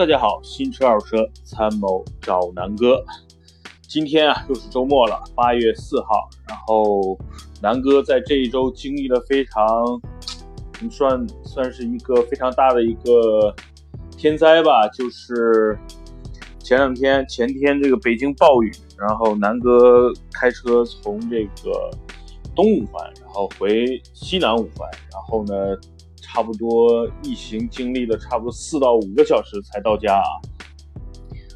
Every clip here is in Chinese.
大家好，新车二手车参谋找南哥。今天啊，又是周末了，八月四号。然后南哥在这一周经历了非常，算算是一个非常大的一个天灾吧，就是前两天前天这个北京暴雨，然后南哥开车从这个东五环，然后回西南五环，然后呢。差不多一行经历了差不多四到五个小时才到家啊。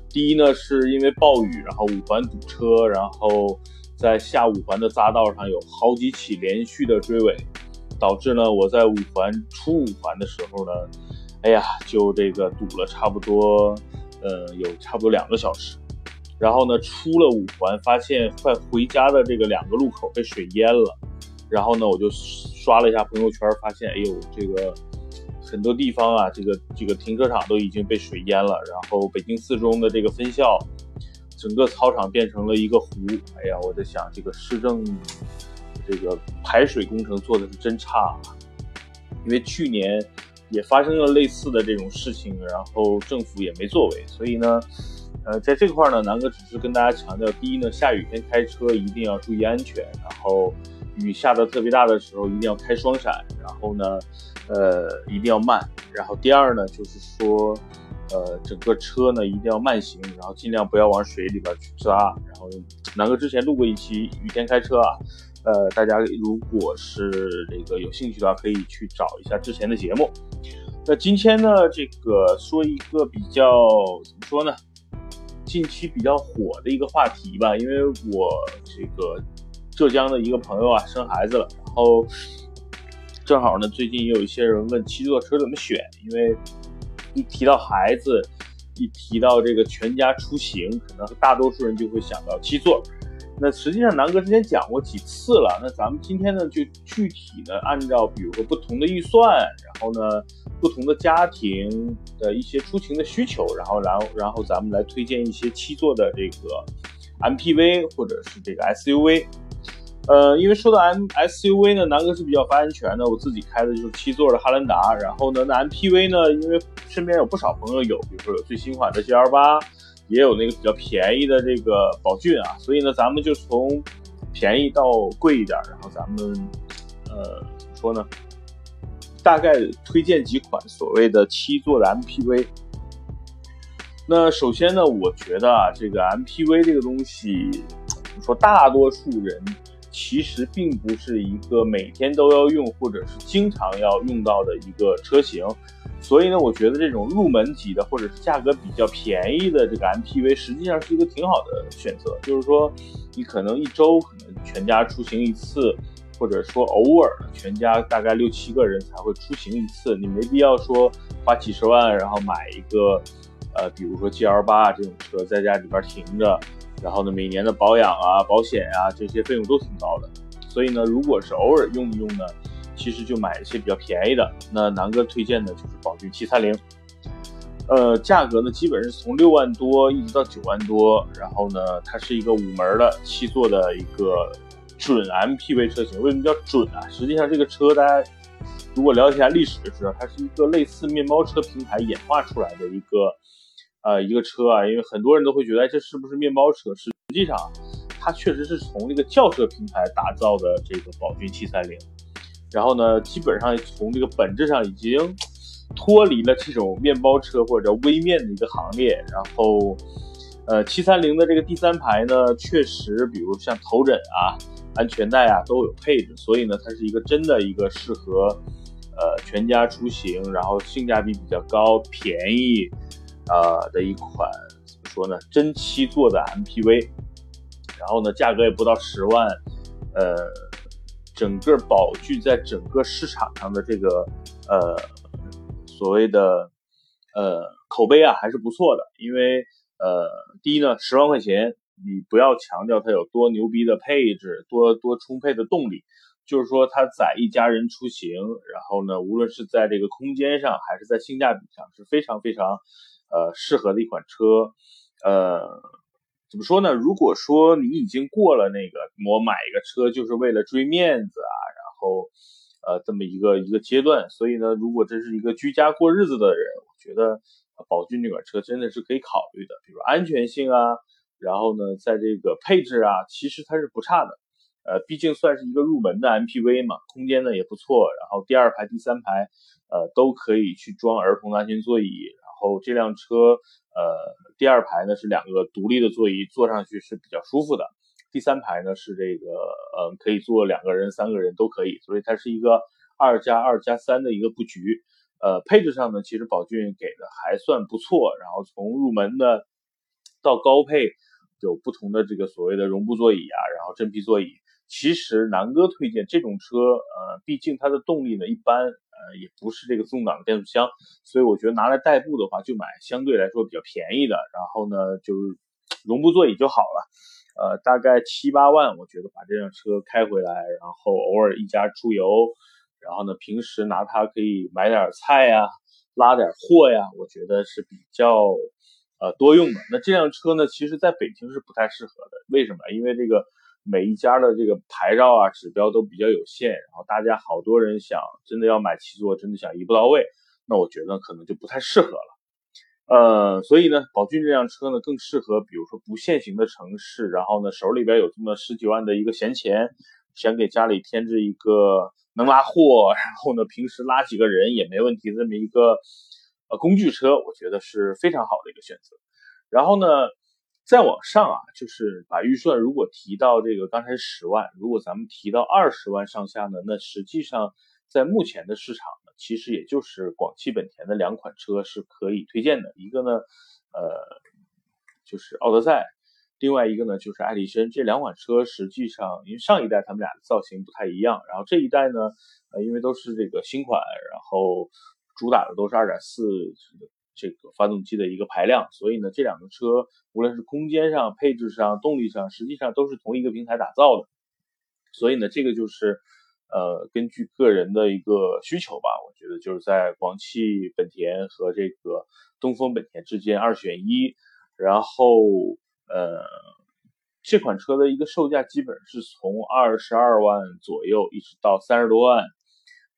第一呢，是因为暴雨，然后五环堵车，然后在下五环的匝道上有好几起连续的追尾，导致呢我在五环出五环的时候呢，哎呀，就这个堵了差不多，呃，有差不多两个小时。然后呢，出了五环，发现快回家的这个两个路口被水淹了。然后呢，我就刷了一下朋友圈，发现，哎呦，这个很多地方啊，这个这个停车场都已经被水淹了。然后北京四中的这个分校，整个操场变成了一个湖。哎呀，我在想，这个市政这个排水工程做的是真差。啊因为去年也发生了类似的这种事情，然后政府也没作为。所以呢，呃，在这块呢，南哥只是跟大家强调：第一呢，下雨天开车一定要注意安全，然后。雨下的特别大的时候，一定要开双闪，然后呢，呃，一定要慢。然后第二呢，就是说，呃，整个车呢一定要慢行，然后尽量不要往水里边去扎。然后南哥之前录过一期雨天开车啊，呃，大家如果是这个有兴趣的话，可以去找一下之前的节目。那今天呢，这个说一个比较怎么说呢？近期比较火的一个话题吧，因为我这个。浙江的一个朋友啊，生孩子了，然后正好呢，最近也有一些人问七座车怎么选，因为一提到孩子，一提到这个全家出行，可能大多数人就会想到七座。那实际上南哥之前讲过几次了，那咱们今天呢，就具体的按照比如说不同的预算，然后呢不同的家庭的一些出行的需求，然后然后然后咱们来推荐一些七座的这个 MPV 或者是这个 SUV。呃，因为说到 M SUV 呢，南哥是比较发言权的。我自己开的就是七座的汉兰达，然后呢，那 MPV 呢，因为身边有不少朋友有，比如说有最新款的 GL 八，也有那个比较便宜的这个宝骏啊，所以呢，咱们就从便宜到贵一点，然后咱们呃怎么说呢？大概推荐几款所谓的七座的 MPV。那首先呢，我觉得啊，这个 MPV 这个东西，说大多数人。其实并不是一个每天都要用或者是经常要用到的一个车型，所以呢，我觉得这种入门级的或者是价格比较便宜的这个 MPV，实际上是一个挺好的选择。就是说，你可能一周可能全家出行一次，或者说偶尔全家大概六七个人才会出行一次，你没必要说花几十万然后买一个，呃，比如说 GL 八这种车在家里边停着。然后呢，每年的保养啊、保险啊这些费用都挺高的，所以呢，如果是偶尔用一用呢，其实就买一些比较便宜的。那南哥推荐的就是宝骏七三零，呃，价格呢基本是从六万多一直到九万多。然后呢，它是一个五门的七座的一个准 MPV 车型。为什么叫准啊？实际上这个车大家如果了解一下历史就知道，它是一个类似面包车平台演化出来的一个。呃，一个车啊，因为很多人都会觉得，这是不是面包车？实际上，它确实是从这个轿车平台打造的这个宝骏七三零。然后呢，基本上从这个本质上已经脱离了这种面包车或者微面的一个行列。然后，呃，七三零的这个第三排呢，确实，比如像头枕啊、安全带啊都有配置，所以呢，它是一个真的一个适合呃全家出行，然后性价比比较高、便宜。呃的一款怎么说呢？真七座的 MPV，然后呢，价格也不到十万，呃，整个宝骏在整个市场上的这个呃所谓的呃口碑啊还是不错的。因为呃，第一呢，十万块钱你不要强调它有多牛逼的配置，多多充沛的动力，就是说它载一家人出行，然后呢，无论是在这个空间上还是在性价比上是非常非常。呃，适合的一款车，呃，怎么说呢？如果说你已经过了那个我买一个车就是为了追面子啊，然后呃这么一个一个阶段，所以呢，如果这是一个居家过日子的人，我觉得宝骏这款车真的是可以考虑的，比如安全性啊，然后呢，在这个配置啊，其实它是不差的。呃，毕竟算是一个入门的 MPV 嘛，空间呢也不错，然后第二排、第三排，呃，都可以去装儿童的安全座椅。然后这辆车，呃，第二排呢是两个独立的座椅，坐上去是比较舒服的。第三排呢是这个，呃，可以坐两个人、三个人都可以，所以它是一个二加二加三的一个布局。呃，配置上呢，其实宝骏给的还算不错，然后从入门的到高配，有不同的这个所谓的绒布座椅啊，然后真皮座椅。其实南哥推荐这种车，呃，毕竟它的动力呢一般，呃，也不是这个自动挡的变速箱，所以我觉得拿来代步的话，就买相对来说比较便宜的，然后呢，就是绒布座椅就好了，呃，大概七八万，我觉得把这辆车开回来，然后偶尔一家出游，然后呢，平时拿它可以买点菜呀，拉点货呀，我觉得是比较呃多用的。那这辆车呢，其实在北京是不太适合的，为什么？因为这个。每一家的这个牌照啊指标都比较有限，然后大家好多人想真的要买七座，真的想一步到位，那我觉得可能就不太适合了。呃，所以呢，宝骏这辆车呢更适合，比如说不限行的城市，然后呢手里边有这么十几万的一个闲钱，想给家里添置一个能拉货，然后呢平时拉几个人也没问题这么一个呃工具车，我觉得是非常好的一个选择。然后呢。再往上啊，就是把预算如果提到这个刚才十万，如果咱们提到二十万上下呢，那实际上在目前的市场呢，其实也就是广汽本田的两款车是可以推荐的，一个呢，呃，就是奥德赛，另外一个呢就是艾力绅。这两款车实际上因为上一代他们俩的造型不太一样，然后这一代呢，呃，因为都是这个新款，然后主打的都是二点四。这个发动机的一个排量，所以呢，这两个车无论是空间上、配置上、动力上，实际上都是同一个平台打造的。所以呢，这个就是呃，根据个人的一个需求吧，我觉得就是在广汽本田和这个东风本田之间二选一。然后呃，这款车的一个售价基本是从二十二万左右一直到三十多万。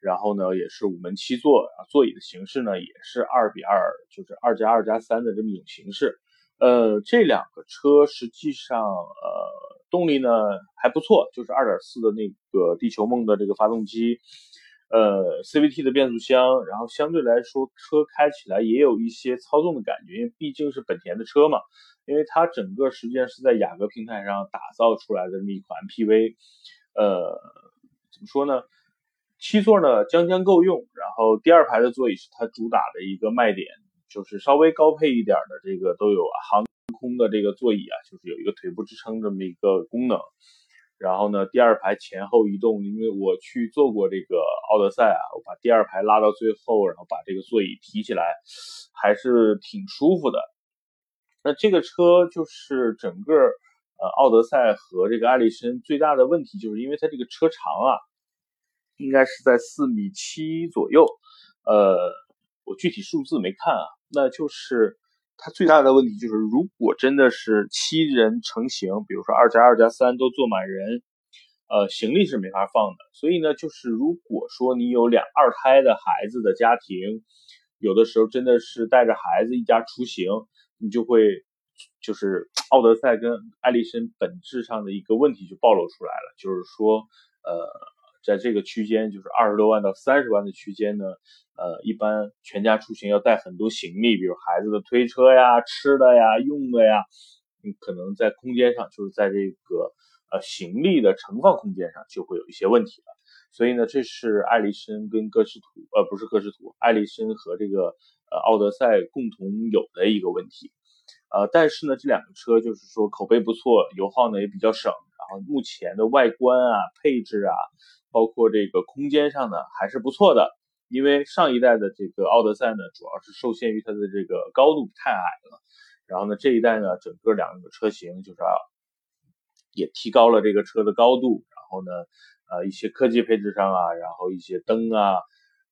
然后呢，也是五门七座，座椅的形式呢也是二比二，就是二加二加三的这么一种形式。呃，这两个车实际上呃动力呢还不错，就是二点四的那个地球梦的这个发动机，呃 CVT 的变速箱，然后相对来说车开起来也有一些操纵的感觉，因为毕竟是本田的车嘛，因为它整个实际上是在雅阁平台上打造出来的这么一款 MPV，呃，怎么说呢？七座呢，将将够用。然后第二排的座椅是它主打的一个卖点，就是稍微高配一点的这个都有航空的这个座椅啊，就是有一个腿部支撑这么一个功能。然后呢，第二排前后移动，因为我去坐过这个奥德赛啊，我把第二排拉到最后，然后把这个座椅提起来，还是挺舒服的。那这个车就是整个呃奥德赛和这个艾力绅最大的问题，就是因为它这个车长啊。应该是在四米七左右，呃，我具体数字没看啊，那就是它最大的问题就是，如果真的是七人成行，比如说二加二加三都坐满人，呃，行李是没法放的。所以呢，就是如果说你有两二胎的孩子的家庭，有的时候真的是带着孩子一家出行，你就会就是奥德赛跟艾力绅本质上的一个问题就暴露出来了，就是说，呃。在这个区间，就是二十多万到三十万的区间呢，呃，一般全家出行要带很多行李，比如孩子的推车呀、吃的呀、用的呀，你可能在空间上，就是在这个呃行李的盛放空间上就会有一些问题了。所以呢，这是艾力绅跟歌诗图，呃，不是歌诗图，艾力绅和这个呃奥德赛共同有的一个问题。呃，但是呢，这两个车就是说口碑不错，油耗呢也比较省，然后目前的外观啊、配置啊。包括这个空间上呢还是不错的，因为上一代的这个奥德赛呢，主要是受限于它的这个高度太矮了，然后呢这一代呢，整个两个车型就是也提高了这个车的高度，然后呢，呃一些科技配置上啊，然后一些灯啊，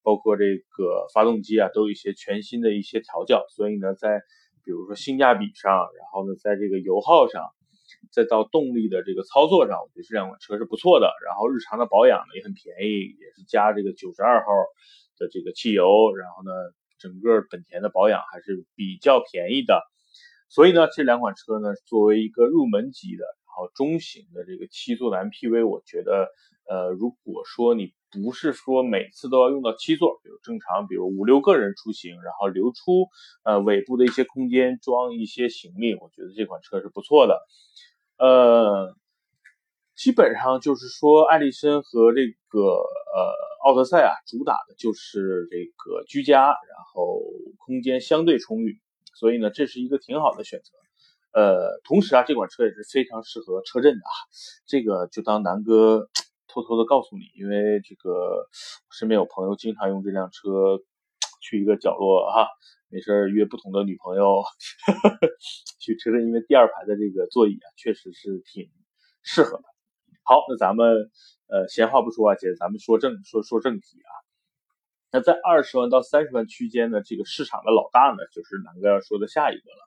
包括这个发动机啊，都有一些全新的一些调教，所以呢，在比如说性价比上，然后呢，在这个油耗上。再到动力的这个操作上，我觉得这两款车是不错的。然后日常的保养呢也很便宜，也是加这个九十二号的这个汽油，然后呢整个本田的保养还是比较便宜的。所以呢，这两款车呢，作为一个入门级的，然后中型的这个七座的 MPV，我觉得，呃，如果说你不是说每次都要用到七座，比如正常，比如五六个人出行，然后留出呃尾部的一些空间装一些行李，我觉得这款车是不错的。呃，基本上就是说，艾力绅和这个呃奥德赛啊，主打的就是这个居家，然后空间相对充裕。所以呢，这是一个挺好的选择，呃，同时啊，这款车也是非常适合车震的啊。这个就当南哥 偷偷的告诉你，因为这个身边有朋友经常用这辆车去一个角落哈，没事约不同的女朋友 去车震，因为第二排的这个座椅啊，确实是挺适合的。好，那咱们呃闲话不说啊，姐，咱们说正说说正题啊。那在二十万到三十万区间的这个市场的老大呢，就是南哥要说的下一个了，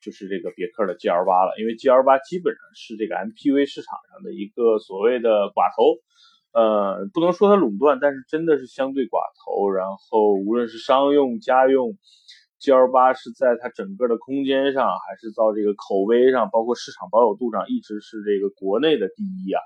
就是这个别克的 GL 八了。因为 GL 八基本上是这个 MPV 市场上的一个所谓的寡头，呃，不能说它垄断，但是真的是相对寡头。然后无论是商用、家用，GL 八是在它整个的空间上，还是到这个口碑上，包括市场保有度上，一直是这个国内的第一啊。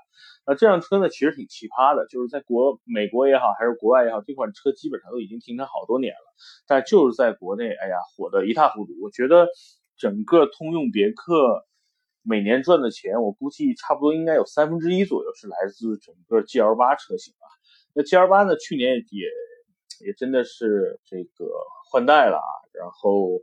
那这辆车呢，其实挺奇葩的，就是在国美国也好，还是国外也好，这款车基本上都已经停产好多年了，但就是在国内，哎呀，火得一塌糊涂。我觉得整个通用别克每年赚的钱，我估计差不多应该有三分之一左右是来自整个 GL 八车型啊。那 GL 八呢，去年也也真的是这个换代了啊，然后。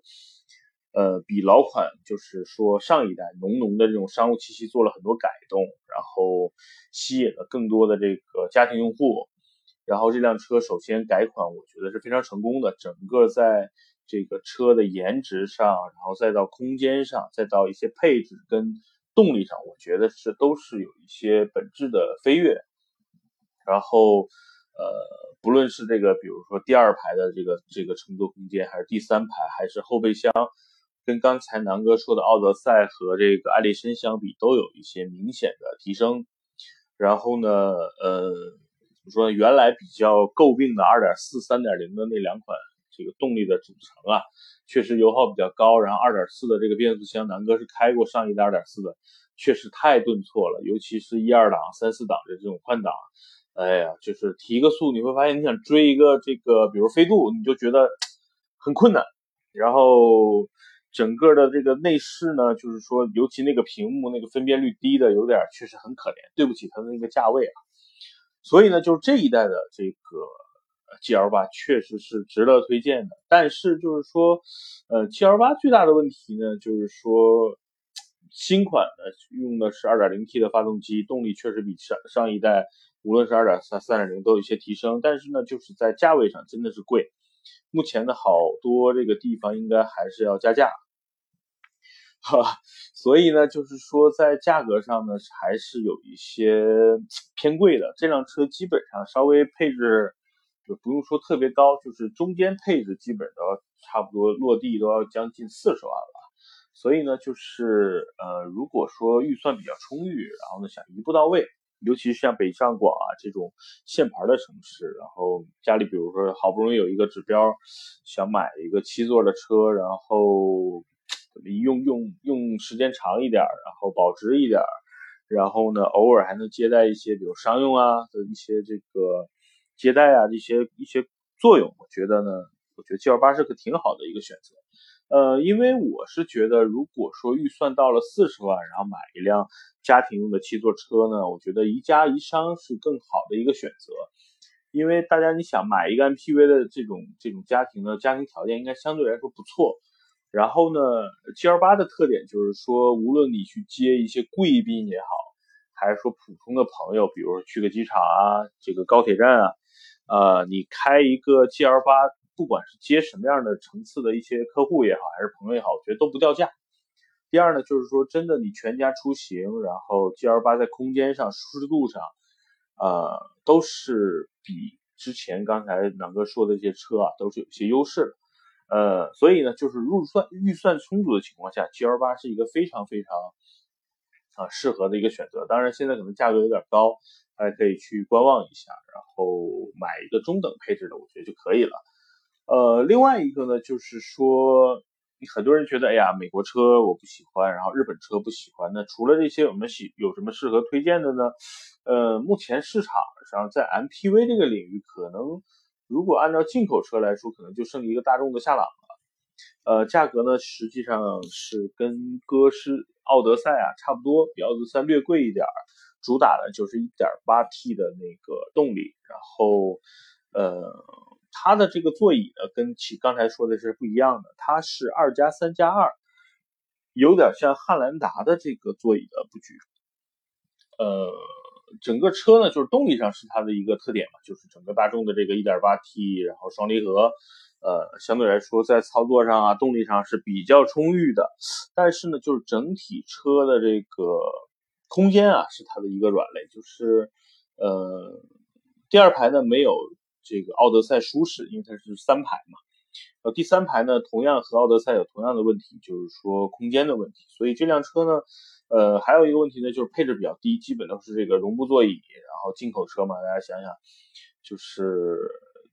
呃，比老款就是说上一代浓浓的这种商务气息做了很多改动，然后吸引了更多的这个家庭用户。然后这辆车首先改款，我觉得是非常成功的。整个在这个车的颜值上，然后再到空间上，再到一些配置跟动力上，我觉得是都是有一些本质的飞跃。然后，呃，不论是这个，比如说第二排的这个这个乘坐空间，还是第三排，还是后备箱。跟刚才南哥说的奥德赛和这个艾力绅相比，都有一些明显的提升。然后呢，呃，怎么说呢？原来比较诟病的2.4、3.0的那两款这个动力的组成啊，确实油耗比较高。然后2.4的这个变速箱，南哥是开过上一代2.4的，确实太顿挫了，尤其是一二档、三四档的这种换挡，哎呀，就是提个速，你会发现你想追一个这个，比如飞度，你就觉得很困难。然后。整个的这个内饰呢，就是说，尤其那个屏幕那个分辨率低的，有点确实很可怜，对不起它的那个价位啊。所以呢，就是这一代的这个 GL 八确实是值得推荐的。但是就是说，呃，GL 八最大的问题呢，就是说新款的用的是 2.0T 的发动机，动力确实比上上一代无论是2.3、3.0都有一些提升，但是呢，就是在价位上真的是贵。目前的好多这个地方应该还是要加价。哈，所以呢，就是说在价格上呢，还是有一些偏贵的。这辆车基本上稍微配置就不用说特别高，就是中间配置基本都要差不多落地都要将近四十万了。所以呢，就是呃，如果说预算比较充裕，然后呢想一步到位，尤其是像北上广啊这种限牌的城市，然后家里比如说好不容易有一个指标，想买一个七座的车，然后。用用用时间长一点，然后保值一点，然后呢，偶尔还能接待一些，比如商用啊的一些这个接待啊一些一些作用。我觉得呢，我觉得 G L 八是个挺好的一个选择。呃，因为我是觉得，如果说预算到了四十万，然后买一辆家庭用的七座车呢，我觉得宜家宜商是更好的一个选择。因为大家你想买一个 M P V 的这种这种家庭的家庭条件应该相对来说不错。然后呢，G L 八的特点就是说，无论你去接一些贵宾也好，还是说普通的朋友，比如说去个机场啊，这个高铁站啊，呃，你开一个 G L 八，不管是接什么样的层次的一些客户也好，还是朋友也好，我觉得都不掉价。第二呢，就是说真的，你全家出行，然后 G L 八在空间上、舒适度上，呃，都是比之前刚才南哥说的这些车啊，都是有些优势的。呃，所以呢，就是入算预算充足的情况下，G L 八是一个非常非常啊适合的一个选择。当然，现在可能价格有点高，大家可以去观望一下，然后买一个中等配置的，我觉得就可以了。呃，另外一个呢，就是说，很多人觉得，哎呀，美国车我不喜欢，然后日本车不喜欢。那除了这些，我们喜有什么适合推荐的呢？呃，目前市场上在 MPV 这个领域，可能如果按照进口车来说，可能就剩一个大众的夏朗了。呃，价格呢，实际上是跟歌诗、奥德赛啊差不多，比奥德赛略贵一点儿。主打的就是 1.8T 的那个动力，然后，呃，它的这个座椅呢，跟其刚才说的是不一样的，它是二加三加二，有点像汉兰达的这个座椅的布局。呃，整个车呢，就是动力上是它的一个特点嘛，就是整个大众的这个 1.8T，然后双离合，呃，相对来说在操作上啊，动力上是比较充裕的，但是呢，就是整体车的这个。空间啊是它的一个软肋，就是呃第二排呢没有这个奥德赛舒适，因为它是三排嘛。呃第三排呢同样和奥德赛有同样的问题，就是说空间的问题。所以这辆车呢，呃还有一个问题呢就是配置比较低，基本都是这个绒布座椅。然后进口车嘛，大家想想，就是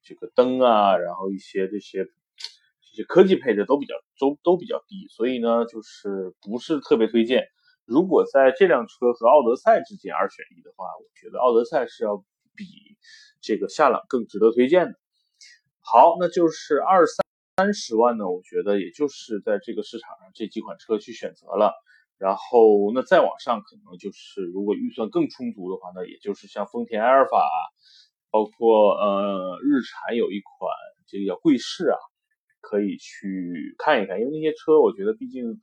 这个灯啊，然后一些这些这些科技配置都比较都都比较低，所以呢就是不是特别推荐。如果在这辆车和奥德赛之间二选一的话，我觉得奥德赛是要比这个夏朗更值得推荐的。好，那就是二三三十万呢，我觉得也就是在这个市场上这几款车去选择了。然后那再往上，可能就是如果预算更充足的话，那也就是像丰田埃尔法，包括呃日产有一款这个叫贵士啊，可以去看一看，因为那些车我觉得毕竟。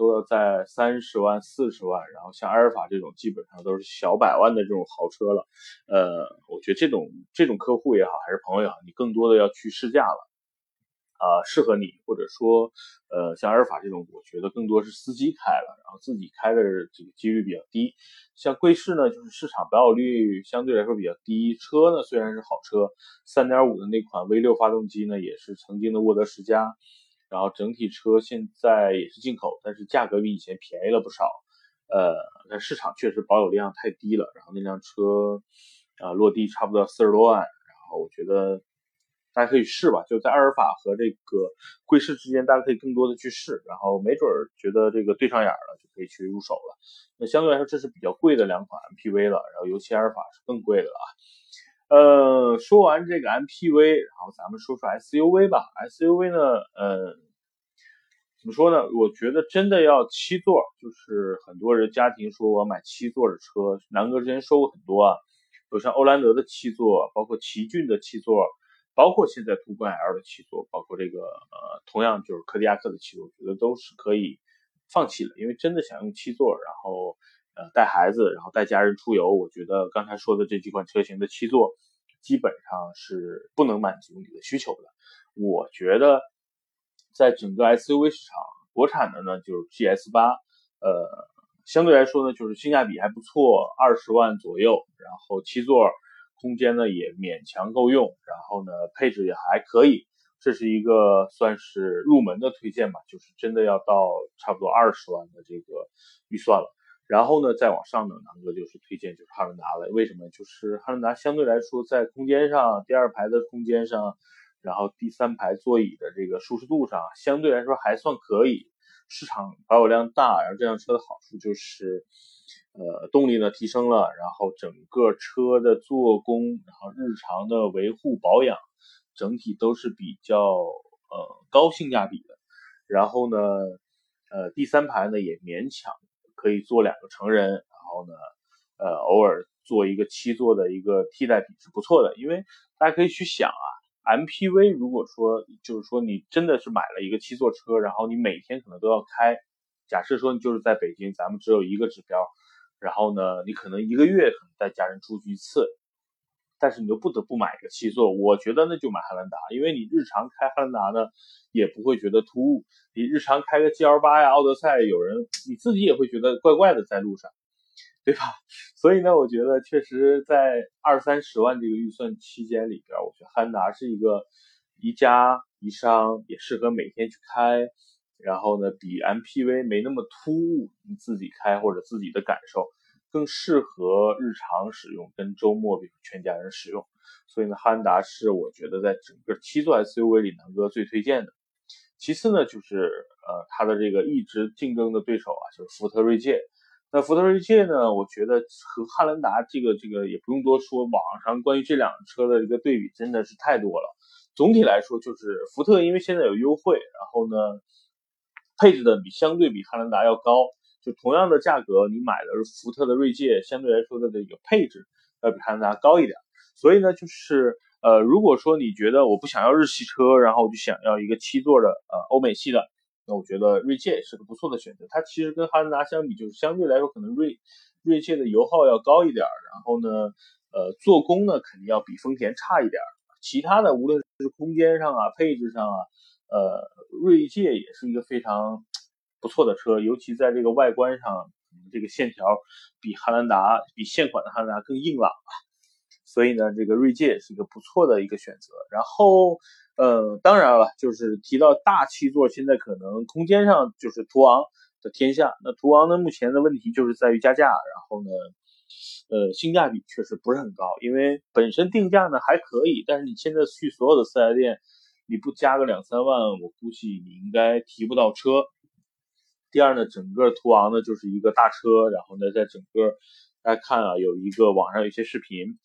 都要在三十万、四十万，然后像阿尔法这种基本上都是小百万的这种豪车了。呃，我觉得这种这种客户也好，还是朋友也好，你更多的要去试驾了。啊，适合你，或者说，呃，像阿尔法这种，我觉得更多是司机开了，然后自己开的这个几率比较低。像贵士呢，就是市场保有率相对来说比较低，车呢虽然是好车，三点五的那款 V 六发动机呢，也是曾经的沃德十佳。然后整体车现在也是进口，但是价格比以前便宜了不少。呃，但市场确实保有量太低了。然后那辆车，啊，落地差不多四十多万。然后我觉得大家可以试吧，就在阿尔法和这个贵士之间，大家可以更多的去试。然后没准儿觉得这个对上眼了，就可以去入手了。那相对来说，这是比较贵的两款 MPV 了。然后尤其阿尔法是更贵的了。呃，说完这个 MPV，然后咱们说说 SUV 吧。SUV 呢，呃，怎么说呢？我觉得真的要七座，就是很多人家庭说我买七座的车，南哥之前说过很多啊，有像欧蓝德的七座，包括奇骏的七座，包括现在途观 L 的七座，包括这个呃，同样就是柯迪亚克的七座，我觉得都是可以放弃的，因为真的想用七座，然后。带孩子，然后带家人出游，我觉得刚才说的这几款车型的七座，基本上是不能满足你的需求的。我觉得，在整个 SUV 市场，国产的呢就是 GS 八，呃，相对来说呢就是性价比还不错，二十万左右，然后七座，空间呢也勉强够用，然后呢配置也还可以，这是一个算是入门的推荐吧，就是真的要到差不多二十万的这个预算了。然后呢，再往上呢，南哥就是推荐就是汉兰达了。为什么？就是汉兰达相对来说在空间上，第二排的空间上，然后第三排座椅的这个舒适度上，相对来说还算可以。市场保有量大，然后这辆车的好处就是，呃，动力呢提升了，然后整个车的做工，然后日常的维护保养，整体都是比较呃高性价比的。然后呢，呃，第三排呢也勉强。可以坐两个成人，然后呢，呃，偶尔做一个七座的一个替代品是不错的。因为大家可以去想啊，MPV 如果说就是说你真的是买了一个七座车，然后你每天可能都要开，假设说你就是在北京，咱们只有一个指标，然后呢，你可能一个月可能带家人出去一次。但是你又不得不买个七座，我觉得那就买汉兰达，因为你日常开汉兰达呢，也不会觉得突兀。你日常开个 GL 八呀、奥德赛，有人你自己也会觉得怪怪的在路上，对吧？所以呢，我觉得确实在二三十万这个预算期间里边，我觉得汉兰达是一个宜家宜商，也适合每天去开。然后呢，比 MPV 没那么突兀，你自己开或者自己的感受。更适合日常使用，跟周末比如全家人使用。所以呢，汉兰达是我觉得在整个七座 SUV 里南哥最推荐的。其次呢，就是呃它的这个一直竞争的对手啊，就是福特锐界。那福特锐界呢，我觉得和汉兰达这个这个也不用多说，网上关于这辆车的一个对比真的是太多了。总体来说，就是福特因为现在有优惠，然后呢，配置的比相对比汉兰达要高，就同样的价格，你买的是福特的锐界，相对来说的这个配置要比汉兰达高一点。所以呢，就是呃，如果说你觉得我不想要日系车，然后我就想要一个七座的呃欧美系的。那我觉得锐界也是个不错的选择，它其实跟汉兰达相比，就是相对来说可能锐锐界的油耗要高一点，然后呢，呃，做工呢肯定要比丰田差一点，其他的无论是空间上啊、配置上啊，呃，锐界也是一个非常不错的车，尤其在这个外观上，这个线条比汉兰达比现款的汉兰达更硬朗吧，所以呢，这个锐界是一个不错的一个选择，然后。呃，当然了，就是提到大七座，现在可能空间上就是途昂的天下。那途昂呢，目前的问题就是在于加价，然后呢，呃，性价比确实不是很高，因为本身定价呢还可以，但是你现在去所有的四 S 店，你不加个两三万，我估计你应该提不到车。第二呢，整个途昂呢就是一个大车，然后呢，在整个大家看啊，有一个网上有一些视频，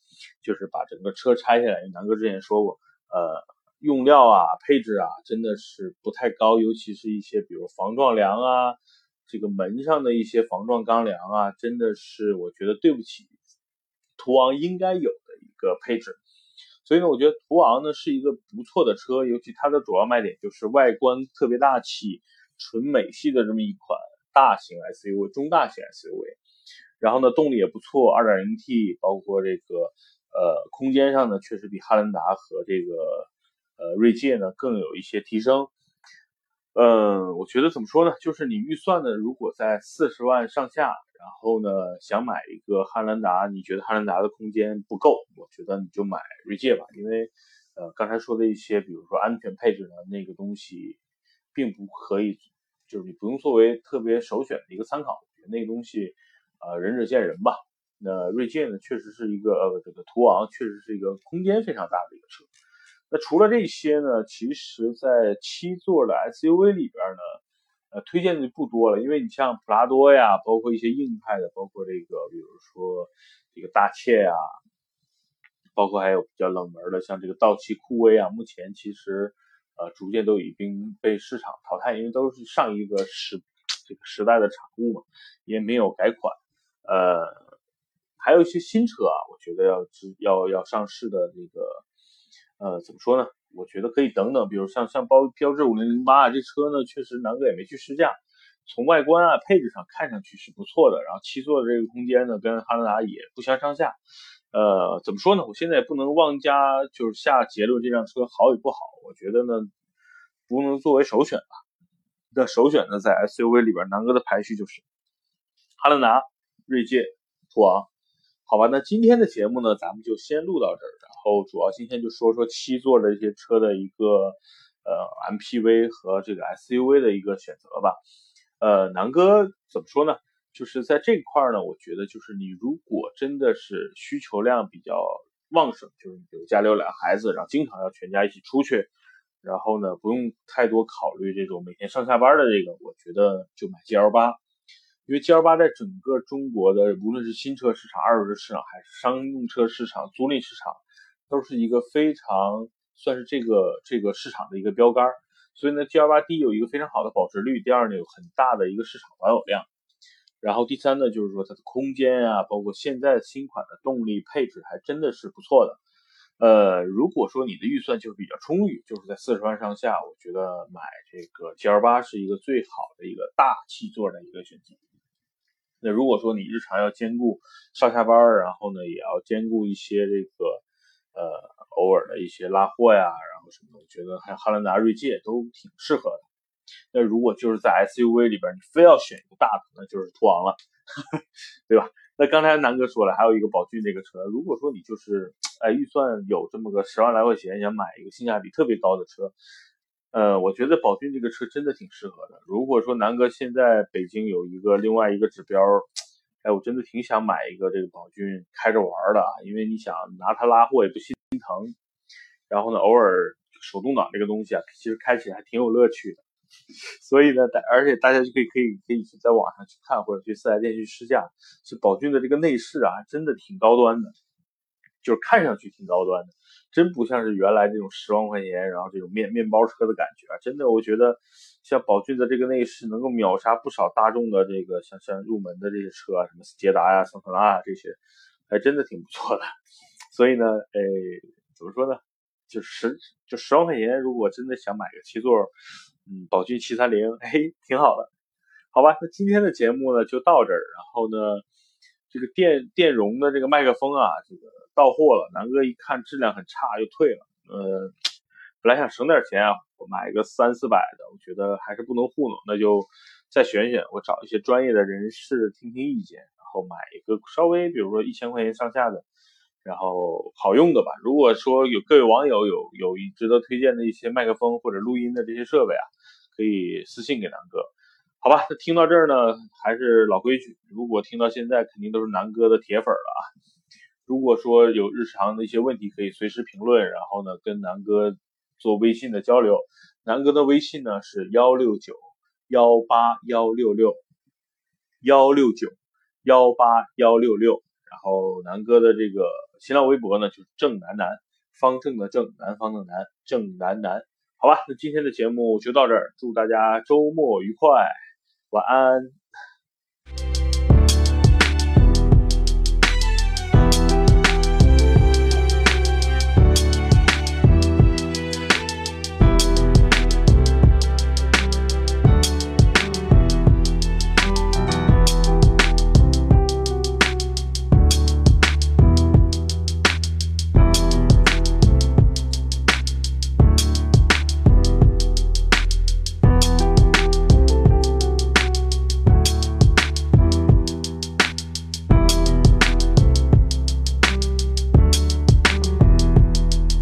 就是把整个车拆下来，南哥之前说过，呃。用料啊，配置啊，真的是不太高，尤其是一些比如防撞梁啊，这个门上的一些防撞钢梁啊，真的是我觉得对不起途昂应该有的一个配置。所以呢，我觉得途昂呢是一个不错的车，尤其它的主要卖点就是外观特别大气，纯美系的这么一款大型 SUV，中大型 SUV。然后呢，动力也不错，2.0T，包括这个呃空间上呢，确实比汉兰达和这个。呃，锐界呢更有一些提升。嗯，我觉得怎么说呢？就是你预算呢，如果在四十万上下，然后呢想买一个汉兰达，你觉得汉兰达的空间不够，我觉得你就买锐界吧。因为呃刚才说的一些，比如说安全配置呢，那个东西并不可以，就是你不用作为特别首选的一个参考。那个东西呃仁者见仁吧。那锐界呢，确实是一个呃这个途昂确实是一个空间非常大的一个车。那除了这些呢？其实，在七座的 SUV 里边呢，呃，推荐的就不多了。因为你像普拉多呀，包括一些硬派的，包括这个，比如说这个大切呀，包括还有比较冷门的，像这个道奇酷威啊，目前其实呃逐渐都已经被市场淘汰，因为都是上一个时这个时代的产物嘛，也没有改款。呃，还有一些新车啊，我觉得要要要上市的这个。呃，怎么说呢？我觉得可以等等，比如像像包标致五零零八啊，这车呢，确实南哥也没去试驾，从外观啊配置上看上去是不错的，然后七座的这个空间呢，跟汉兰达也不相上下。呃，怎么说呢？我现在也不能妄加就是下结论，这辆车好与不好，我觉得呢，不能作为首选吧。那首选呢，在 SUV 里边，南哥的排序就是汉兰达、锐界、途昂。好吧，那今天的节目呢，咱们就先录到这儿。然后主要今天就说说七座的一些车的一个呃 MPV 和这个 SUV 的一个选择吧。呃，南哥怎么说呢？就是在这块呢，我觉得就是你如果真的是需求量比较旺盛，就是比如家里有俩孩子，然后经常要全家一起出去，然后呢不用太多考虑这种每天上下班的这个，我觉得就买 GL 八。因为 G L 八在整个中国的，无论是新车市场、二手车市场，还是商用车市场、租赁市场，都是一个非常算是这个这个市场的一个标杆。所以呢，G L 八第一有一个非常好的保值率，第二呢有很大的一个市场保有量，然后第三呢就是说它的空间啊，包括现在新款的动力配置还真的是不错的。呃，如果说你的预算就是比较充裕，就是在四十万上下，我觉得买这个 G L 八是一个最好的一个大七座的一个选择。那如果说你日常要兼顾上下班，然后呢，也要兼顾一些这个呃偶尔的一些拉货呀，然后什么的，我觉得还有汉兰达、锐界都挺适合的。那如果就是在 SUV 里边，你非要选一个大的，那就是途昂了，对吧？那刚才南哥说了，还有一个宝骏这个车，如果说你就是哎预算有这么个十万来块钱，想买一个性价比特别高的车。呃，我觉得宝骏这个车真的挺适合的。如果说南哥现在北京有一个另外一个指标，哎，我真的挺想买一个这个宝骏开着玩的，因为你想拿它拉货也不心疼，然后呢，偶尔手动挡这个东西啊，其实开起来还挺有乐趣的。所以呢，大而且大家就可以可以可以在网上去看，或者去四 S 店去试驾。是宝骏的这个内饰啊，真的挺高端的，就是看上去挺高端的，真不像是原来这种十万块钱，然后这种面面包车的感觉啊。真的，我觉得像宝骏的这个内饰能够秒杀不少大众的这个像像入门的这些车啊，什么捷达呀、桑塔纳啊这些，还真的挺不错的。所以呢，哎，怎么说呢？就十就十万块钱，如果真的想买个七座。嗯，宝骏七三零，哎，挺好的，好吧，那今天的节目呢就到这儿。然后呢，这个电电容的这个麦克风啊，这个到货了。南哥一看质量很差，又退了。呃，本来想省点钱啊，我买一个三四百的，我觉得还是不能糊弄，那就再选选，我找一些专业的人士听听意见，然后买一个稍微，比如说一千块钱上下的。然后好用的吧。如果说有各位网友有有一值得推荐的一些麦克风或者录音的这些设备啊，可以私信给南哥，好吧？那听到这儿呢，还是老规矩，如果听到现在，肯定都是南哥的铁粉了啊。如果说有日常的一些问题，可以随时评论，然后呢跟南哥做微信的交流。南哥的微信呢是幺六九幺八幺六六幺六九幺八幺六六。然后南哥的这个新浪微博呢，就是郑南南，方正的正，南方的南，正南南。好吧，那今天的节目就到这儿，祝大家周末愉快，晚安。